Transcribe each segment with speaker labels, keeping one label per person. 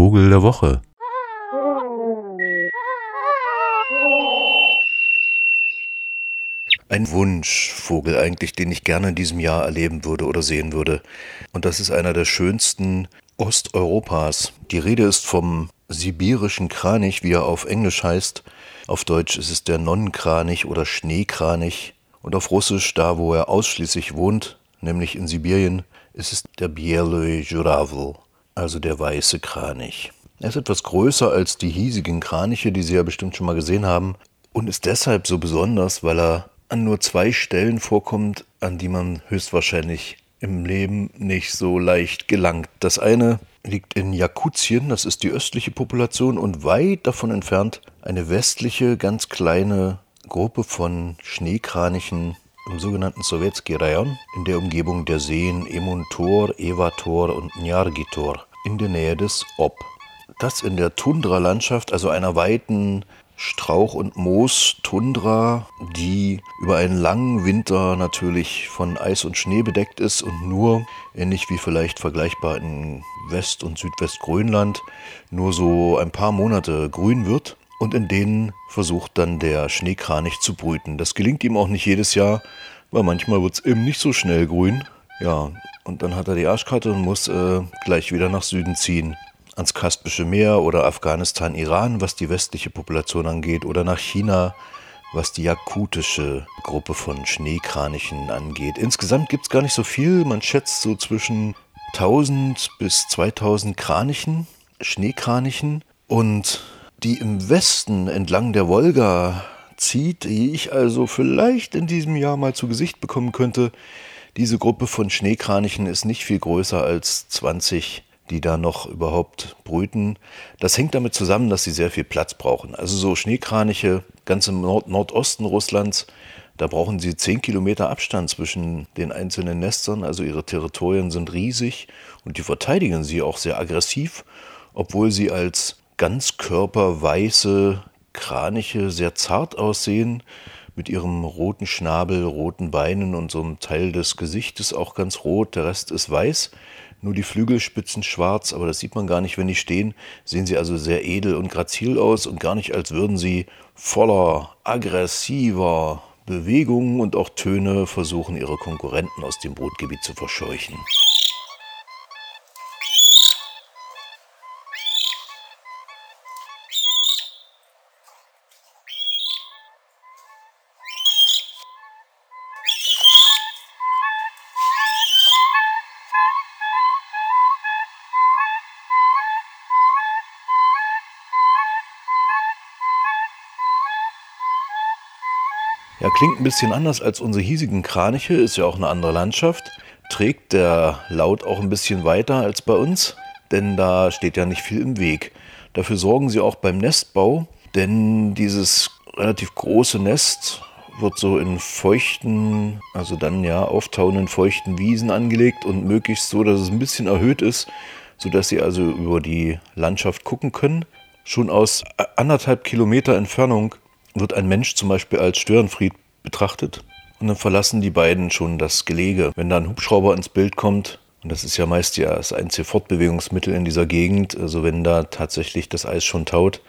Speaker 1: Vogel der Woche.
Speaker 2: Ein Wunschvogel eigentlich, den ich gerne in diesem Jahr erleben würde oder sehen würde. Und das ist einer der schönsten Osteuropas. Die Rede ist vom sibirischen Kranich, wie er auf Englisch heißt. Auf Deutsch ist es der Nonnenkranich oder Schneekranich. Und auf Russisch, da wo er ausschließlich wohnt, nämlich in Sibirien, ist es der Bieloi Juravel, also der weiße Kranich. Er ist etwas größer als die hiesigen Kraniche, die Sie ja bestimmt schon mal gesehen haben, und ist deshalb so besonders, weil er an nur zwei Stellen vorkommt, an die man höchstwahrscheinlich im Leben nicht so leicht gelangt. Das eine liegt in Jakutien, das ist die östliche Population, und weit davon entfernt eine westliche, ganz kleine Gruppe von Schneekranichen im sogenannten Sowjetski Rayon in der Umgebung der Seen Emuntor, Evator und Njargitor in der Nähe des Ob. Das in der Tundralandschaft, also einer weiten Strauch- und Moos-Tundra, die über einen langen Winter natürlich von Eis und Schnee bedeckt ist und nur, ähnlich wie vielleicht vergleichbar in West- und Südwestgrönland, nur so ein paar Monate grün wird und in denen versucht dann der Schneekranich zu brüten. Das gelingt ihm auch nicht jedes Jahr, weil manchmal wird es eben nicht so schnell grün. Ja, und dann hat er die Arschkarte und muss äh, gleich wieder nach Süden ziehen ans Kaspische Meer oder Afghanistan, Iran, was die westliche Population angeht, oder nach China, was die jakutische Gruppe von Schneekranichen angeht. Insgesamt gibt es gar nicht so viel. Man schätzt so zwischen 1000 bis 2000 Kranichen, Schneekranichen. Und die im Westen entlang der Wolga zieht, die ich also vielleicht in diesem Jahr mal zu Gesicht bekommen könnte, diese Gruppe von Schneekranichen ist nicht viel größer als 20 die da noch überhaupt brüten. Das hängt damit zusammen, dass sie sehr viel Platz brauchen. Also so Schneekraniche ganz im Nord Nordosten Russlands, da brauchen sie 10 Kilometer Abstand zwischen den einzelnen Nestern. Also ihre Territorien sind riesig und die verteidigen sie auch sehr aggressiv, obwohl sie als ganzkörperweiße Kraniche sehr zart aussehen mit ihrem roten Schnabel, roten Beinen und so einem Teil des Gesichtes auch ganz rot, der Rest ist weiß nur die Flügelspitzen schwarz, aber das sieht man gar nicht, wenn die stehen. Sehen sie also sehr edel und grazil aus und gar nicht, als würden sie voller aggressiver Bewegungen und auch Töne versuchen, ihre Konkurrenten aus dem Brutgebiet zu verscheuchen. Ja, klingt ein bisschen anders als unsere hiesigen Kraniche, ist ja auch eine andere Landschaft. Trägt der Laut auch ein bisschen weiter als bei uns, denn da steht ja nicht viel im Weg. Dafür sorgen sie auch beim Nestbau, denn dieses relativ große Nest wird so in feuchten, also dann ja auftauenden feuchten Wiesen angelegt und möglichst so, dass es ein bisschen erhöht ist, sodass sie also über die Landschaft gucken können. Schon aus anderthalb Kilometer Entfernung wird ein Mensch zum Beispiel als Störenfried betrachtet und dann verlassen die beiden schon das Gelege. Wenn da ein Hubschrauber ins Bild kommt, und das ist ja meist ja das einzige Fortbewegungsmittel in dieser Gegend, also wenn da tatsächlich das Eis schon taut,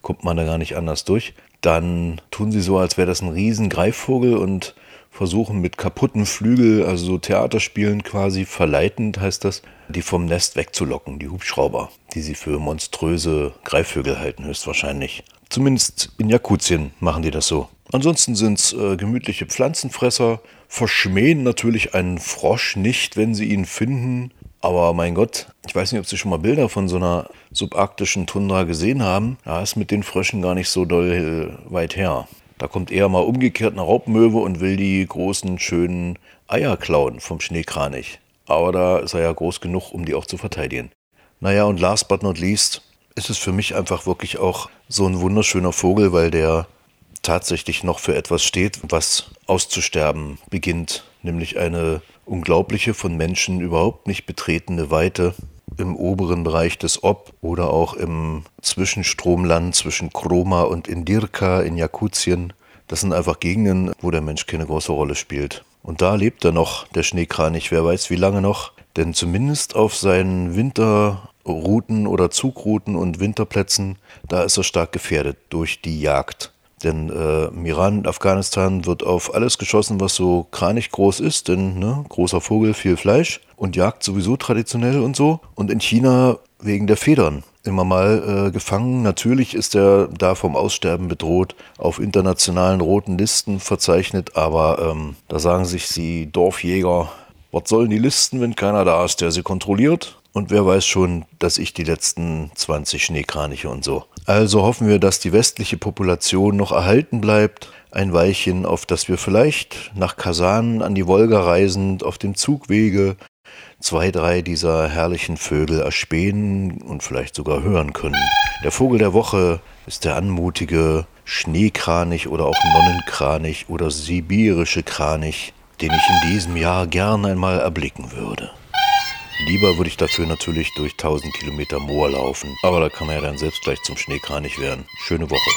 Speaker 2: kommt man da gar nicht anders durch, dann tun sie so, als wäre das ein riesen Greifvogel und versuchen mit kaputten Flügel, also so Theaterspielen quasi, verleitend heißt das, die vom Nest wegzulocken, die Hubschrauber, die sie für monströse Greifvögel halten, höchstwahrscheinlich. Zumindest in Jakutien machen die das so. Ansonsten sind es äh, gemütliche Pflanzenfresser, verschmähen natürlich einen Frosch nicht, wenn sie ihn finden. Aber mein Gott, ich weiß nicht, ob Sie schon mal Bilder von so einer subarktischen Tundra gesehen haben. Da ist mit den Fröschen gar nicht so doll äh, weit her. Da kommt eher mal umgekehrt eine Raubmöwe und will die großen, schönen Eier klauen vom Schneekranich. Aber da ist er ja groß genug, um die auch zu verteidigen. Naja, und last but not least ist es für mich einfach wirklich auch so ein wunderschöner Vogel, weil der tatsächlich noch für etwas steht, was auszusterben beginnt, nämlich eine unglaubliche, von Menschen überhaupt nicht betretene Weite im oberen Bereich des Ob oder auch im Zwischenstromland zwischen Kroma und Indirka in Jakutien. Das sind einfach Gegenden, wo der Mensch keine große Rolle spielt. Und da lebt er noch, der Schneekranich, wer weiß wie lange noch. Denn zumindest auf seinen Winterrouten oder Zugrouten und Winterplätzen, da ist er stark gefährdet durch die Jagd. Denn äh, im Iran und Afghanistan wird auf alles geschossen, was so kranich groß ist, denn ne, großer Vogel, viel Fleisch und Jagd sowieso traditionell und so. Und in China wegen der Federn immer mal äh, gefangen. Natürlich ist er da vom Aussterben bedroht, auf internationalen roten Listen verzeichnet, aber ähm, da sagen sich die Dorfjäger, was sollen die Listen, wenn keiner da ist, der sie kontrolliert? Und wer weiß schon, dass ich die letzten 20 Schneekraniche und so. Also hoffen wir, dass die westliche Population noch erhalten bleibt. Ein Weilchen, auf das wir vielleicht nach Kasan an die Wolga reisend auf dem Zugwege zwei, drei dieser herrlichen Vögel erspähen und vielleicht sogar hören können. Der Vogel der Woche ist der anmutige Schneekranich oder auch Nonnenkranich oder sibirische Kranich, den ich in diesem Jahr gern einmal erblicken würde. Lieber würde ich dafür natürlich durch 1000 Kilometer Moor laufen. Aber da kann man ja dann selbst gleich zum Schneekranich werden. Schöne Woche.